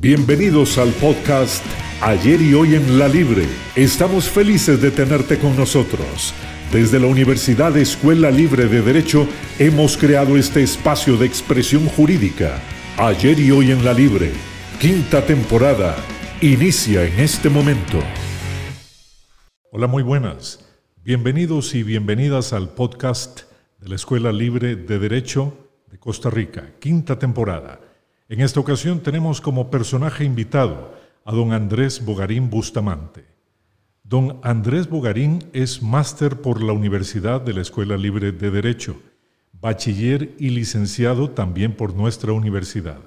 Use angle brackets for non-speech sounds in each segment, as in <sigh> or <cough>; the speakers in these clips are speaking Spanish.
Bienvenidos al podcast Ayer y hoy en la Libre. Estamos felices de tenerte con nosotros. Desde la Universidad Escuela Libre de Derecho hemos creado este espacio de expresión jurídica. Ayer y hoy en la Libre. Quinta temporada. Inicia en este momento. Hola, muy buenas. Bienvenidos y bienvenidas al podcast de la Escuela Libre de Derecho de Costa Rica, quinta temporada. En esta ocasión tenemos como personaje invitado a don Andrés Bogarín Bustamante. Don Andrés Bogarín es máster por la Universidad de la Escuela Libre de Derecho, bachiller y licenciado también por nuestra universidad.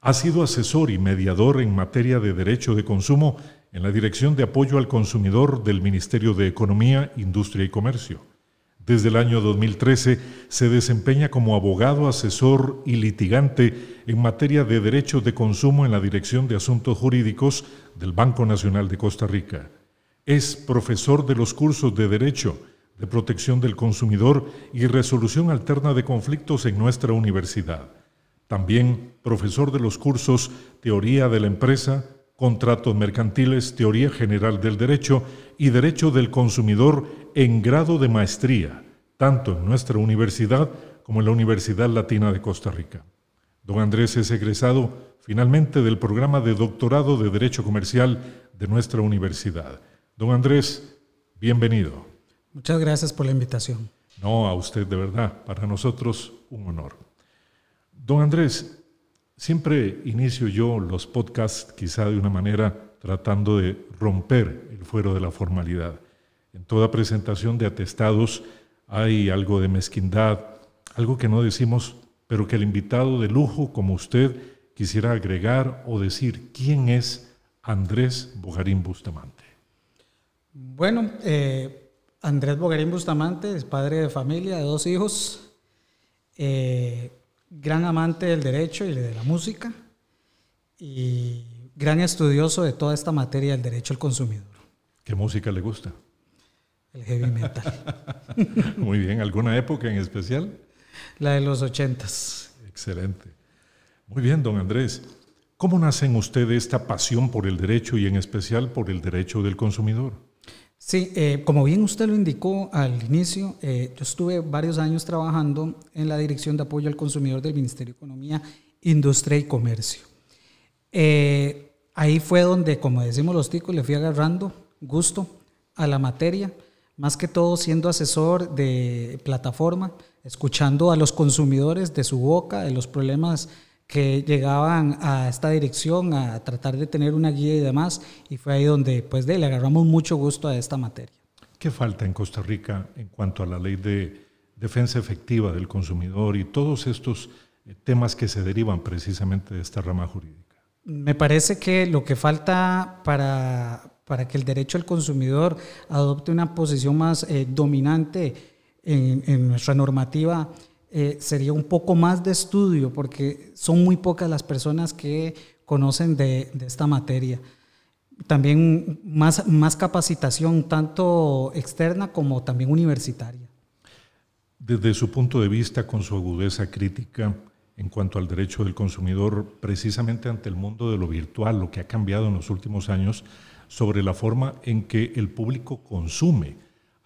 Ha sido asesor y mediador en materia de derecho de consumo en la Dirección de Apoyo al Consumidor del Ministerio de Economía, Industria y Comercio. Desde el año 2013 se desempeña como abogado, asesor y litigante en materia de derecho de consumo en la Dirección de Asuntos Jurídicos del Banco Nacional de Costa Rica. Es profesor de los cursos de Derecho, de Protección del Consumidor y Resolución Alterna de Conflictos en nuestra universidad. También profesor de los cursos Teoría de la Empresa, Contratos Mercantiles, Teoría General del Derecho y Derecho del Consumidor en grado de maestría, tanto en nuestra universidad como en la Universidad Latina de Costa Rica. Don Andrés es egresado finalmente del programa de doctorado de Derecho Comercial de nuestra universidad. Don Andrés, bienvenido. Muchas gracias por la invitación. No, a usted de verdad, para nosotros un honor. Don Andrés, siempre inicio yo los podcasts quizá de una manera tratando de romper el fuero de la formalidad. En toda presentación de atestados hay algo de mezquindad, algo que no decimos, pero que el invitado de lujo como usted quisiera agregar o decir quién es Andrés Bogarín Bustamante. Bueno, eh, Andrés Bogarín Bustamante es padre de familia, de dos hijos, eh, gran amante del derecho y de la música y gran estudioso de toda esta materia del derecho al consumidor. ¿Qué música le gusta? el heavy metal. <laughs> Muy bien, ¿alguna época en especial? La de los ochentas. Excelente. Muy bien, don Andrés. ¿Cómo nace en usted esta pasión por el derecho y en especial por el derecho del consumidor? Sí, eh, como bien usted lo indicó al inicio, eh, yo estuve varios años trabajando en la Dirección de Apoyo al Consumidor del Ministerio de Economía, Industria y Comercio. Eh, ahí fue donde, como decimos los ticos, le fui agarrando gusto a la materia más que todo siendo asesor de plataforma, escuchando a los consumidores de su boca, de los problemas que llegaban a esta dirección, a tratar de tener una guía y demás, y fue ahí donde pues le agarramos mucho gusto a esta materia. ¿Qué falta en Costa Rica en cuanto a la ley de defensa efectiva del consumidor y todos estos eh, temas que se derivan precisamente de esta rama jurídica? Me parece que lo que falta para, para que el derecho al consumidor adopte una posición más eh, dominante en, nuestra normativa, eh, sería un poco más de estudio, porque son muy pocas las personas que conocen de, esta materia. También más, más capacitación, tanto externa como también universitaria. Desde su punto de vista, con su agudeza crítica en cuanto al derecho del consumidor, precisamente ante el mundo de lo virtual, lo que ha cambiado en los últimos años, sobre la forma en que el público consume.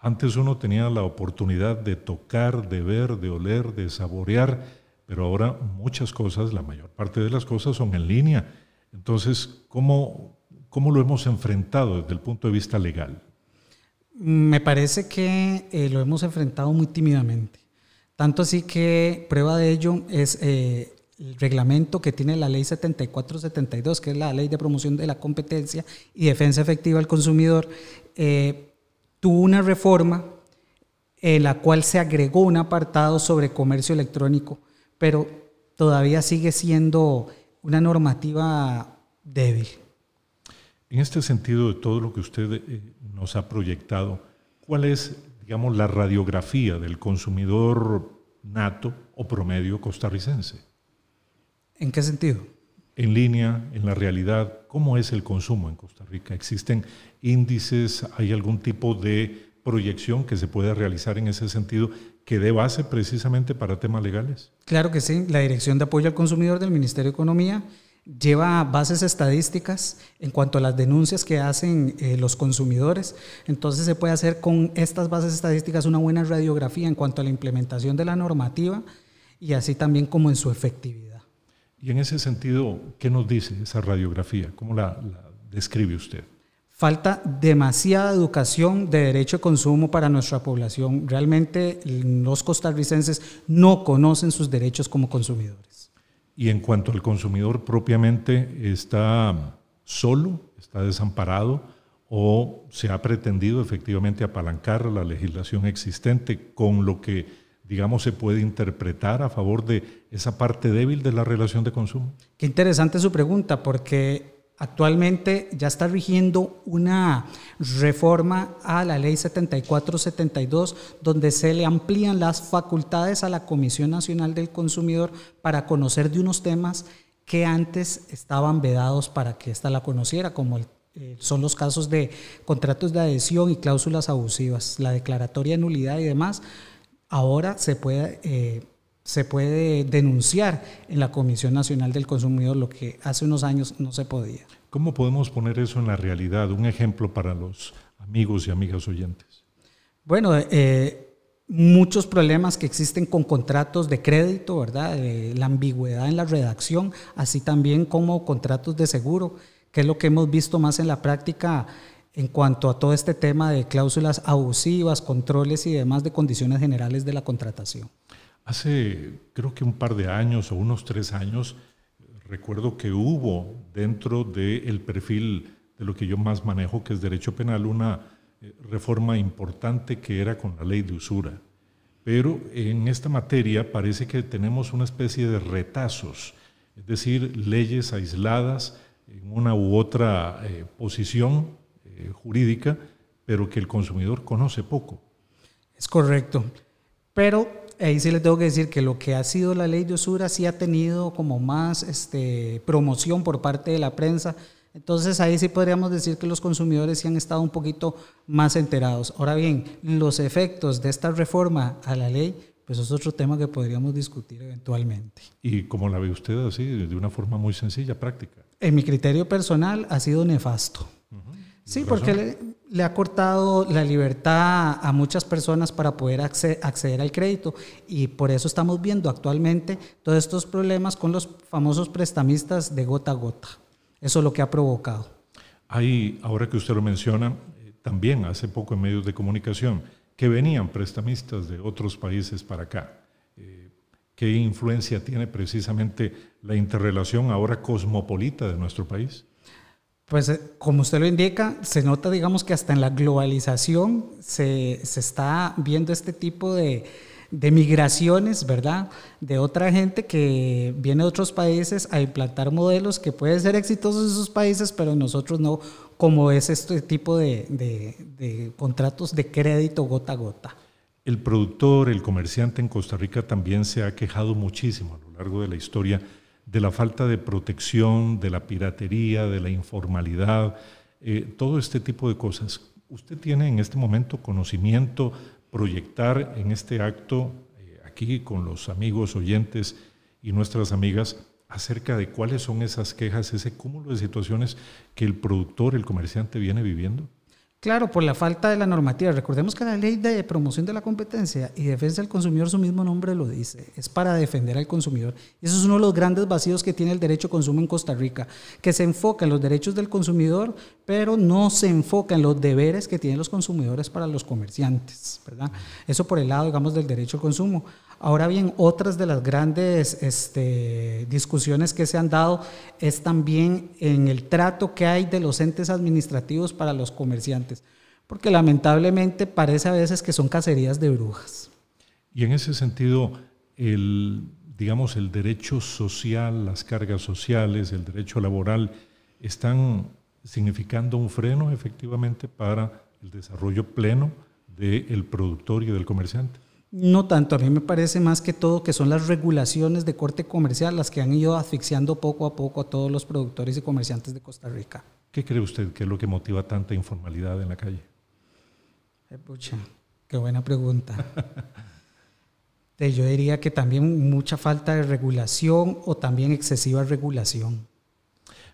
Antes uno tenía la oportunidad de tocar, de ver, de oler, de saborear, pero ahora muchas cosas, la mayor parte de las cosas son en línea. Entonces, ¿cómo, cómo lo hemos enfrentado desde el punto de vista legal? Me parece que eh, lo hemos enfrentado muy tímidamente. Tanto así que prueba de ello es eh, el reglamento que tiene la ley 7472, que es la ley de promoción de la competencia y defensa efectiva del consumidor, eh, tuvo una reforma en la cual se agregó un apartado sobre comercio electrónico, pero todavía sigue siendo una normativa débil. En este sentido, de todo lo que usted eh, nos ha proyectado, ¿cuál es, digamos, la radiografía del consumidor nato o promedio costarricense? ¿En qué sentido? En línea, en la realidad, ¿cómo es el consumo en Costa Rica? ¿Existen índices? ¿Hay algún tipo de proyección que se pueda realizar en ese sentido que dé base precisamente para temas legales? Claro que sí. La Dirección de Apoyo al Consumidor del Ministerio de Economía lleva bases estadísticas en cuanto a las denuncias que hacen eh, los consumidores. Entonces se puede hacer con estas bases estadísticas una buena radiografía en cuanto a la implementación de la normativa y así también como en su efectividad. Y en ese sentido, ¿qué nos dice esa radiografía? ¿Cómo la, describe usted? Falta demasiada educación de derecho de consumo para nuestra población. Realmente los costarricenses no conocen sus derechos como consumidores. Y en cuanto al consumidor propiamente, ¿está solo? ¿Está desamparado? ¿O se ha pretendido efectivamente apalancar la legislación existente con lo que digamos, se puede interpretar a favor de esa parte débil de la relación de consumo? Qué interesante su pregunta, porque actualmente ya está rigiendo una reforma a la ley 7472, donde se le amplían las facultades a la Comisión Nacional del Consumidor para conocer de unos temas que antes estaban vedados para que ésta la conociera, como eh, son los casos de contratos de adhesión y cláusulas abusivas, la declaratoria de nulidad y demás. Ahora se puede, eh, se puede denunciar en la Comisión Nacional del Consumidor, lo que hace unos años no se podía. ¿Cómo podemos poner eso en la realidad? Un ejemplo para los amigos y amigas oyentes. Bueno, eh, muchos problemas que existen con contratos de crédito, ¿verdad? la ambigüedad en la redacción, así también como contratos de seguro, que es lo que hemos visto más en la práctica en cuanto a todo este tema de cláusulas abusivas, controles y demás de condiciones generales de la contratación. Hace creo que un par de años o unos tres años, recuerdo que hubo dentro del perfil de lo que yo más manejo, que es derecho penal, una eh, reforma importante que era con la ley de usura. Pero en esta materia parece que tenemos una especie de retazos, es decir, leyes aisladas en una u otra eh, posición eh, jurídica, pero que el consumidor conoce poco. Es correcto. Pero ahí sí le tengo que decir que lo que ha sido la ley de usura sí ha tenido como más este, promoción por parte de la prensa. Entonces ahí sí podríamos decir que los consumidores sí han estado un poquito más enterados. Ahora bien, los efectos de esta reforma a la ley, pues es otro tema que podríamos discutir eventualmente. ¿Y cómo la ve usted así, de una forma muy sencilla, práctica? En mi criterio personal ha sido nefasto. Sí, porque le, ha cortado la libertad a muchas personas para poder acceder, al crédito y por eso estamos viendo actualmente todos estos problemas con los famosos prestamistas de gota a gota. Eso es lo que ha provocado. Hay, ahora que usted lo menciona, eh, también hace poco en medios de comunicación, que venían prestamistas de otros países para acá. Eh, ¿Qué influencia tiene precisamente la interrelación ahora cosmopolita de nuestro país? Pues eh, como usted lo indica, se nota, digamos, que hasta en la globalización se, se está viendo este tipo de, de, migraciones, ¿verdad? De otra gente que viene de otros países a implantar modelos que pueden ser exitosos en esos países, pero nosotros no, como es este tipo de, de, de contratos de crédito gota a gota. El productor, el comerciante en Costa Rica también se ha quejado muchísimo a lo largo de la historia de la falta de protección, de la piratería, de la informalidad, eh, todo este tipo de cosas. ¿Usted tiene en este momento conocimiento, proyectar en este acto, eh, aquí con los amigos oyentes y nuestras amigas, acerca de cuáles son esas quejas, ese cúmulo de situaciones que el productor, el comerciante viene viviendo? Claro, por la falta de la normativa. Recordemos que la ley de promoción de la competencia y defensa del consumidor, su mismo nombre lo dice, es para defender al consumidor. Y eso es uno de los grandes vacíos que tiene el derecho de consumo en Costa Rica, que se enfoca en los derechos del consumidor, pero no se enfoca en los deberes que tienen los consumidores para los comerciantes, ¿verdad? Eso por el lado, digamos, del derecho al consumo. Ahora bien, otras de las grandes este, discusiones que se han dado es también en el trato que hay de los entes administrativos para los comerciantes, porque lamentablemente parece a veces que son cacerías de brujas. Y en ese sentido, el, digamos, el derecho social, las cargas sociales, el derecho laboral, están significando un freno efectivamente para el desarrollo pleno del productor y del comerciante. No tanto, a mí me parece más que todo que son las regulaciones de corte comercial las que han ido asfixiando poco a poco a todos los productores y comerciantes de Costa Rica. ¿Qué cree usted que es lo que motiva tanta informalidad en la calle? Eh, pucha, qué buena pregunta. <laughs> Yo diría que también mucha falta de regulación o también excesiva regulación.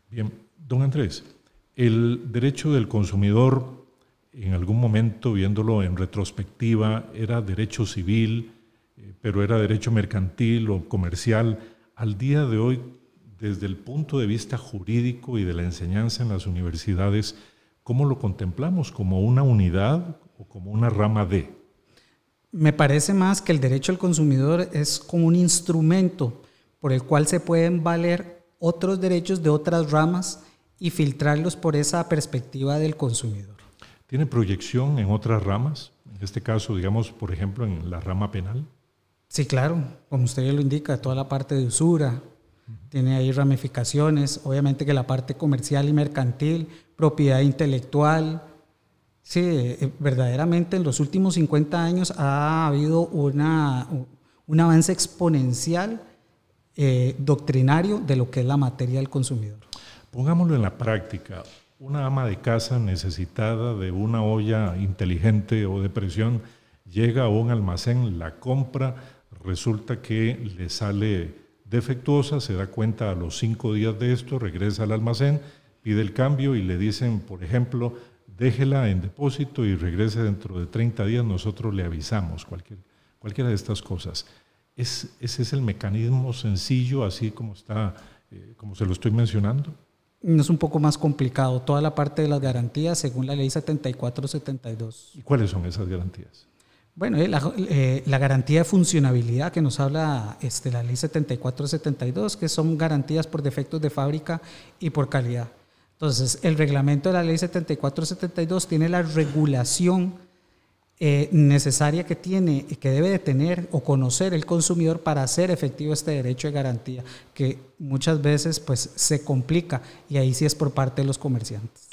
Bien, don Andrés, el derecho del consumidor, en algún momento, viéndolo en retrospectiva, era derecho civil, eh, pero era derecho mercantil o comercial. Al día de hoy, desde el punto de vista jurídico y de la enseñanza en las universidades, ¿cómo lo contemplamos? ¿Como una unidad o como una rama de? Me parece más que el derecho al consumidor es como un instrumento por el cual se pueden valer otros derechos de otras ramas y filtrarlos por esa perspectiva del consumidor. ¿Tiene proyección en otras ramas? En este caso, digamos, por ejemplo, en la rama penal. Sí, claro, como usted ya lo indica, toda la parte de usura, tiene ahí ramificaciones, obviamente que la parte comercial y mercantil, propiedad intelectual. Sí, eh, verdaderamente en los últimos 50 años ha habido una, un avance exponencial eh, doctrinario de lo que es la materia del consumidor. Pongámoslo en la práctica. Una ama de casa necesitada de una olla inteligente o de presión llega a un almacén, la compra, resulta que le sale defectuosa, se da cuenta a los cinco días de esto, regresa al almacén, pide el cambio y le dicen, por ejemplo, déjela en depósito y regrese dentro de 30 días, nosotros le avisamos, cualquier, cualquiera de estas cosas. Es, ese es el mecanismo sencillo, así como, está, eh, como se lo estoy mencionando. Es un poco más complicado, toda la parte de las garantías según la ley 7472. ¿Y cuáles son esas garantías? Bueno, eh, eh, la, garantía de funcionabilidad que nos habla este, la ley 7472, que son garantías por defectos de fábrica y por calidad. Entonces, el reglamento de la ley 7472 tiene la regulación eh, necesaria que tiene y que debe de tener o conocer el consumidor para hacer efectivo este derecho de garantía, que muchas veces pues, se complica y ahí sí es por parte de los comerciantes.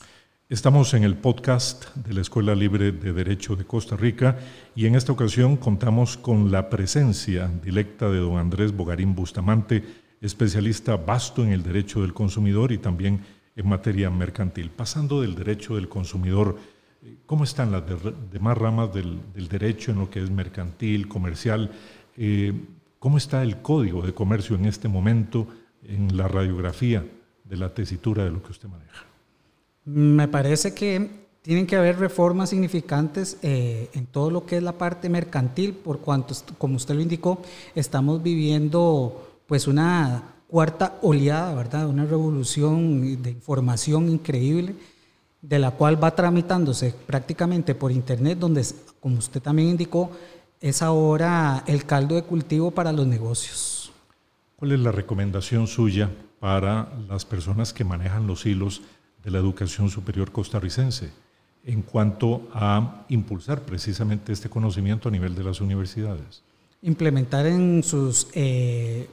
Estamos en el podcast de la Escuela Libre de Derecho de Costa Rica y en esta ocasión contamos con la presencia directa de don Andrés Bogarín Bustamante, especialista vasto en el derecho del consumidor y también en materia mercantil. Pasando del derecho del consumidor, ¿cómo están las demás ramas del, derecho en lo que es mercantil, comercial? Eh, ¿Cómo está el código de comercio en este momento en la radiografía de la tesitura de lo que usted maneja? Me parece que tienen que haber reformas significantes eh, en todo lo que es la parte mercantil, por cuanto, como usted lo indicó, estamos viviendo pues una cuarta oleada, ¿verdad? Una revolución de información increíble, de la cual va tramitándose prácticamente por Internet, donde, como usted también indicó, es ahora el caldo de cultivo para los negocios. ¿Cuál es la recomendación suya para las personas que manejan los hilos de la educación superior costarricense en cuanto a impulsar precisamente este conocimiento a nivel de las universidades? Implementar en sus, eh,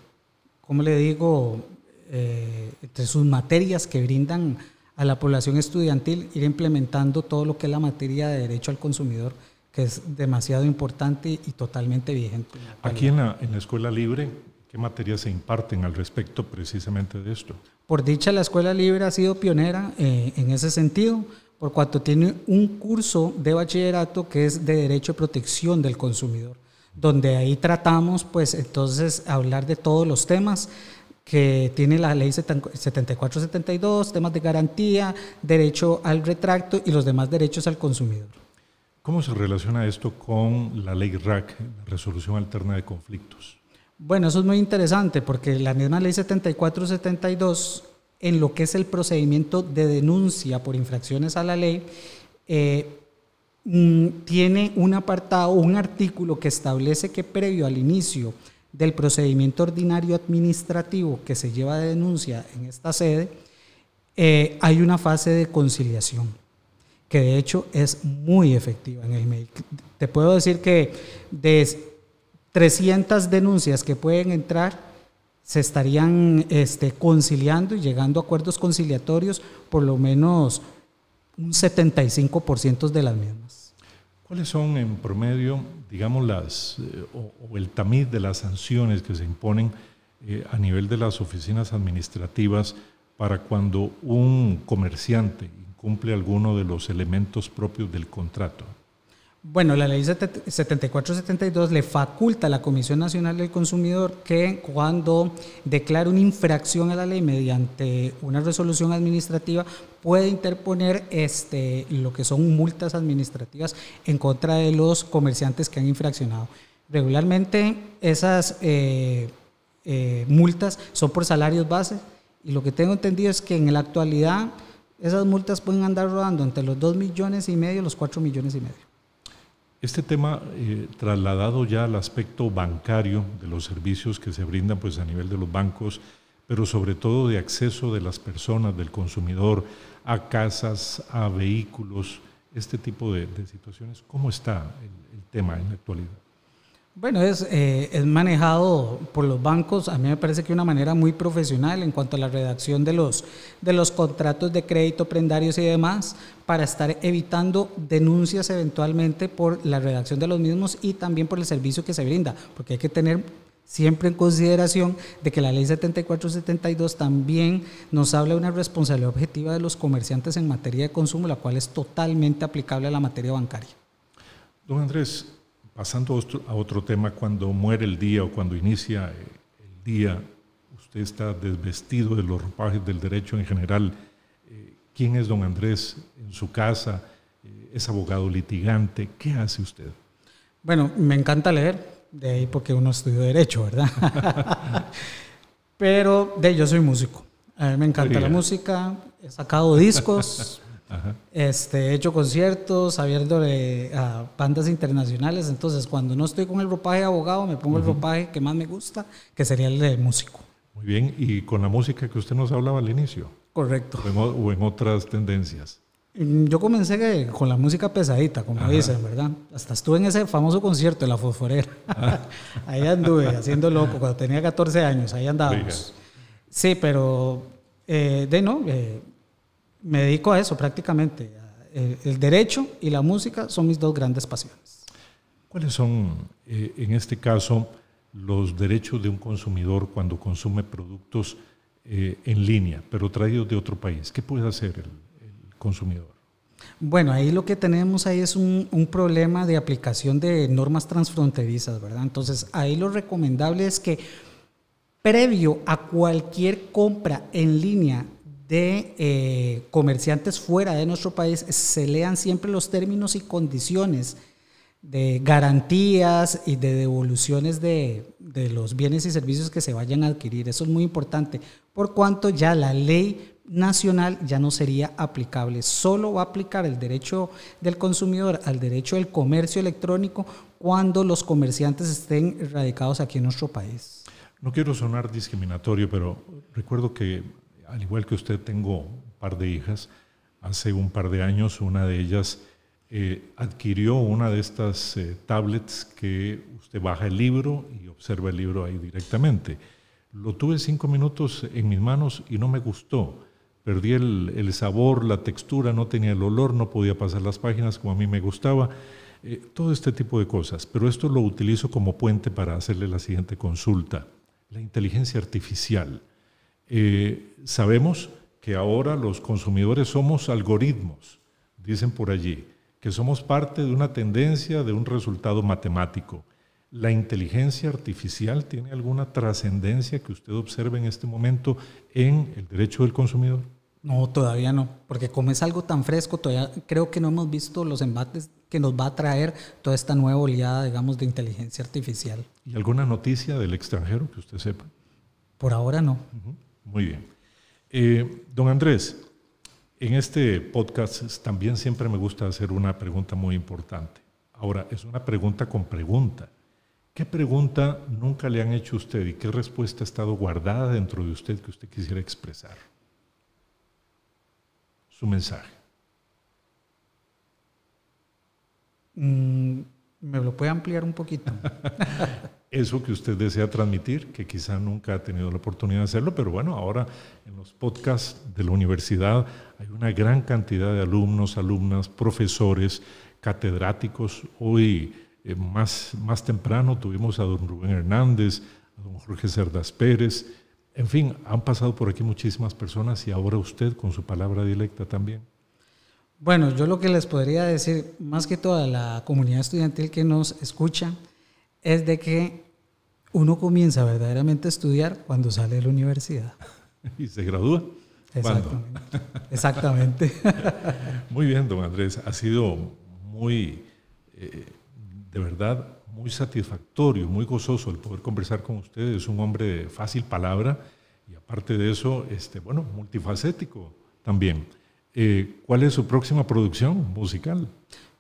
¿cómo le digo?, eh, entre sus materias que brindan a la población estudiantil, ir implementando todo lo que es la materia de derecho al consumidor, que es demasiado importante y totalmente vigente. Aquí en la, en la Escuela Libre, ¿qué materias se imparten al respecto precisamente de esto? Por dicha, la Escuela Libre ha sido pionera eh, en ese sentido, por cuanto tiene un curso de bachillerato que es de Derecho de Protección del Consumidor, donde ahí tratamos, pues, entonces, hablar de todos los temas que tiene la ley 7472, temas de garantía, derecho al retracto y los demás derechos al consumidor. ¿Cómo se relaciona esto con la ley RAC, la resolución alterna de conflictos? Bueno, eso es muy interesante porque la misma ley 7472, en lo que es el procedimiento de denuncia por infracciones a la ley, eh, mm, tiene un apartado, un artículo que establece que previo al inicio del procedimiento ordinario administrativo que se lleva de denuncia en esta sede, eh, hay una fase de conciliación que de hecho es muy efectiva en el. Te puedo decir que desde 300 denuncias que pueden entrar se estarían este, conciliando y llegando a acuerdos conciliatorios por lo menos un 75% de las mismas. ¿Cuáles son en promedio, digamos, las, eh, o, el tamiz de las sanciones que se imponen eh, a nivel de las oficinas administrativas para cuando un comerciante incumple alguno de los elementos propios del contrato? Bueno, la ley 7472 le faculta a la Comisión Nacional del Consumidor que cuando declara una infracción a la ley mediante una resolución administrativa puede interponer este, lo que son multas administrativas en contra de los comerciantes que han infraccionado. Regularmente esas eh, eh, multas son por salarios base y lo que tengo entendido es que en la actualidad esas multas pueden andar rodando entre los 2 millones y medio y los 4 millones y medio. Este tema eh, trasladado ya al aspecto bancario de los servicios que se brindan pues, a nivel de los bancos, pero sobre todo de acceso de las personas, del consumidor, a casas, a vehículos, este tipo de, situaciones, ¿cómo está el tema en la actualidad? Bueno, es, eh, es, manejado por los bancos, a mí me parece que de una manera muy profesional en cuanto a la redacción de los, de los contratos de crédito, prendarios y demás, para estar evitando denuncias eventualmente por la redacción de los mismos y también por el servicio que se brinda, porque hay que tener siempre en consideración de que la ley 7472 también nos habla de una responsabilidad objetiva de los comerciantes en materia de consumo, la cual es totalmente aplicable a la materia bancaria. Don Andrés, Pasando a otro tema, cuando muere el día o cuando inicia eh, el día, usted está desvestido de los ropajes del derecho en general. Eh, ¿Quién es don Andrés en su casa? Eh, ¿Es abogado litigante? ¿Qué hace usted? Bueno, me encanta leer, de ahí porque uno estudió derecho, ¿verdad? <laughs> Pero de yo soy músico. A mí me encanta la música, he sacado discos, este, he hecho conciertos, abierto a bandas internacionales. Entonces, cuando no estoy con el ropaje de abogado, me pongo el ropaje que más me gusta, que sería el de músico. Muy bien, y con la música que usted nos hablaba al inicio. Correcto. O en, otras tendencias. Mm, yo comencé con la música pesadita, como dicen, ¿verdad? Hasta estuve en ese famoso concierto de la fosforera. Ah. <laughs> ahí anduve haciendo loco cuando tenía 14 años, ahí andábamos. Sí, pero eh, de no, eh, me dedico a eso prácticamente. El, derecho y la música son mis dos grandes pasiones. ¿Cuáles son, eh, en este caso, los derechos de un consumidor cuando consume productos eh, en línea, pero traídos de otro país? ¿Qué puede hacer el, consumidor? Bueno, ahí lo que tenemos ahí es un, un, problema de aplicación de normas transfronterizas, ¿verdad? Entonces, ahí lo recomendable es que previo a cualquier compra en línea de eh, comerciantes fuera de nuestro país se lean siempre los términos y condiciones de garantías y de devoluciones de, de, los bienes y servicios que se vayan a adquirir. Eso es muy importante, por cuanto ya la ley nacional ya no sería aplicable. Solo va a aplicar el derecho del consumidor al derecho del comercio electrónico cuando los comerciantes estén radicados aquí en nuestro país. No quiero sonar discriminatorio, pero recuerdo que al igual que usted, tengo un par de hijas. Hace un par de años una de ellas eh, adquirió una de estas eh, tablets que usted baja el libro y observa el libro ahí directamente. Lo tuve cinco minutos en mis manos y no me gustó. Perdí el, sabor, la textura, no tenía el olor, no podía pasar las páginas como a mí me gustaba. Eh, todo este tipo de cosas. Pero esto lo utilizo como puente para hacerle la siguiente consulta. La inteligencia artificial. Eh, sabemos que ahora los consumidores somos algoritmos, dicen por allí, que somos parte de una tendencia, de un resultado matemático. ¿La inteligencia artificial tiene alguna trascendencia que usted observe en este momento en el derecho del consumidor? No, todavía no, porque como es algo tan fresco, todavía creo que no hemos visto los embates que nos va a traer toda esta nueva oleada, digamos, de inteligencia artificial. ¿Y alguna noticia del extranjero que usted sepa? Por ahora no. Muy bien. Eh, don Andrés, en este podcast también siempre me gusta hacer una pregunta muy importante. Ahora, es una pregunta con pregunta. ¿Qué pregunta nunca le han hecho a usted y qué respuesta ha estado guardada dentro de usted que usted quisiera expresar? Su mensaje. Mm, ¿Me lo puede ampliar un poquito? <laughs> eso que usted desea transmitir, que quizá nunca ha tenido la oportunidad de hacerlo, pero bueno, ahora en los podcasts de la universidad hay una gran cantidad de alumnos, alumnas, profesores, catedráticos. Hoy, eh, más, más temprano, tuvimos a don Rubén Hernández, a don Jorge Cerdas Pérez. En fin, han pasado por aquí muchísimas personas y ahora usted con su palabra directa también. Bueno, yo lo que les podría decir, más que toda la comunidad estudiantil que nos escucha, es de que uno comienza verdaderamente a estudiar cuando sale de la universidad. <laughs> ¿Y se gradúa? Exactamente. Exactamente. <laughs> muy bien, don Andrés. Ha sido muy, eh, de verdad, muy satisfactorio, muy gozoso el poder conversar con usted. Es un hombre de fácil palabra y aparte de eso, este, bueno, multifacético también. Eh, ¿Cuál es su próxima producción musical?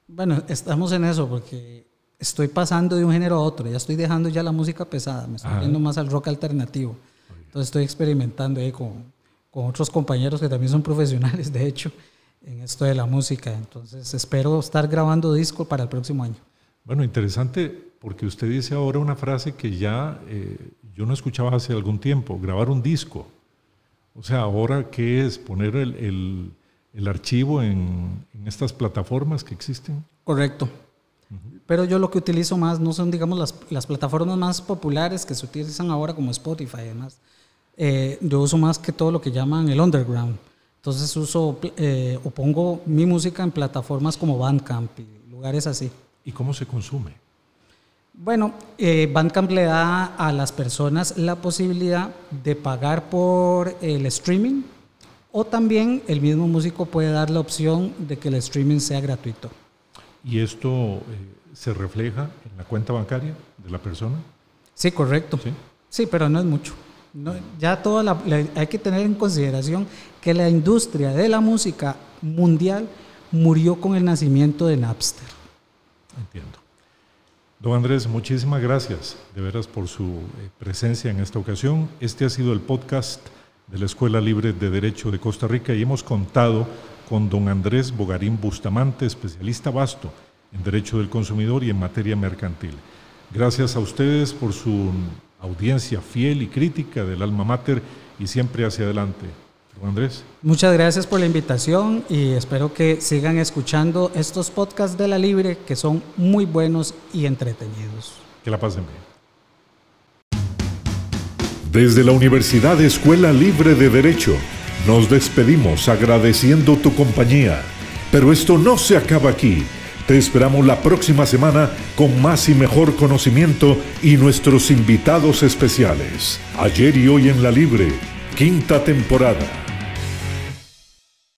Bueno, estamos en eso porque estoy pasando de un género a otro. Ya estoy dejando ya la música pesada, me estoy yendo más al rock alternativo. Entonces estoy experimentando ahí con, con otros compañeros que también son profesionales, de hecho, en esto de la música. Entonces espero estar grabando disco para el próximo año. Bueno, interesante porque usted dice ahora una frase que ya eh, yo no escuchaba hace algún tiempo, grabar un disco. O sea, ahora qué es poner el el archivo en, estas plataformas que existen. Correcto. Pero yo lo que utilizo más no son, digamos, las, las, plataformas más populares que se utilizan ahora como Spotify y demás. Eh, yo uso más que todo lo que llaman el underground. Entonces uso eh, o pongo mi música en plataformas como Bandcamp y lugares así. ¿Y cómo se consume? Bueno, eh, Bandcamp le da a las personas la posibilidad de pagar por el streaming o también el mismo músico puede dar la opción de que el streaming sea gratuito. ¿Y esto eh, se refleja en la cuenta bancaria de la persona? Sí, correcto. Sí, pero no es mucho. ya toda la, hay que tener en consideración que la industria de la música mundial murió con el nacimiento de Napster. Entiendo. Don Andrés, muchísimas gracias de veras por su eh, presencia en esta ocasión. Este ha sido el podcast de la Escuela Libre de Derecho de Costa Rica y hemos contado con don Andrés Bogarín Bustamante, especialista vasto en Derecho del Consumidor y en materia mercantil. Gracias a ustedes por su audiencia fiel y crítica del alma mater y siempre hacia adelante. Don Andrés. Muchas gracias por la invitación y espero que sigan escuchando estos podcasts de la Libre que son muy buenos y entretenidos. Que la pasen bien. Desde la Universidad Escuela Libre de Derecho, nos despedimos agradeciendo tu compañía. Pero esto no se acaba aquí. Te esperamos la próxima semana con más y mejor conocimiento y nuestros invitados especiales. Ayer y hoy en la Libre, quinta temporada.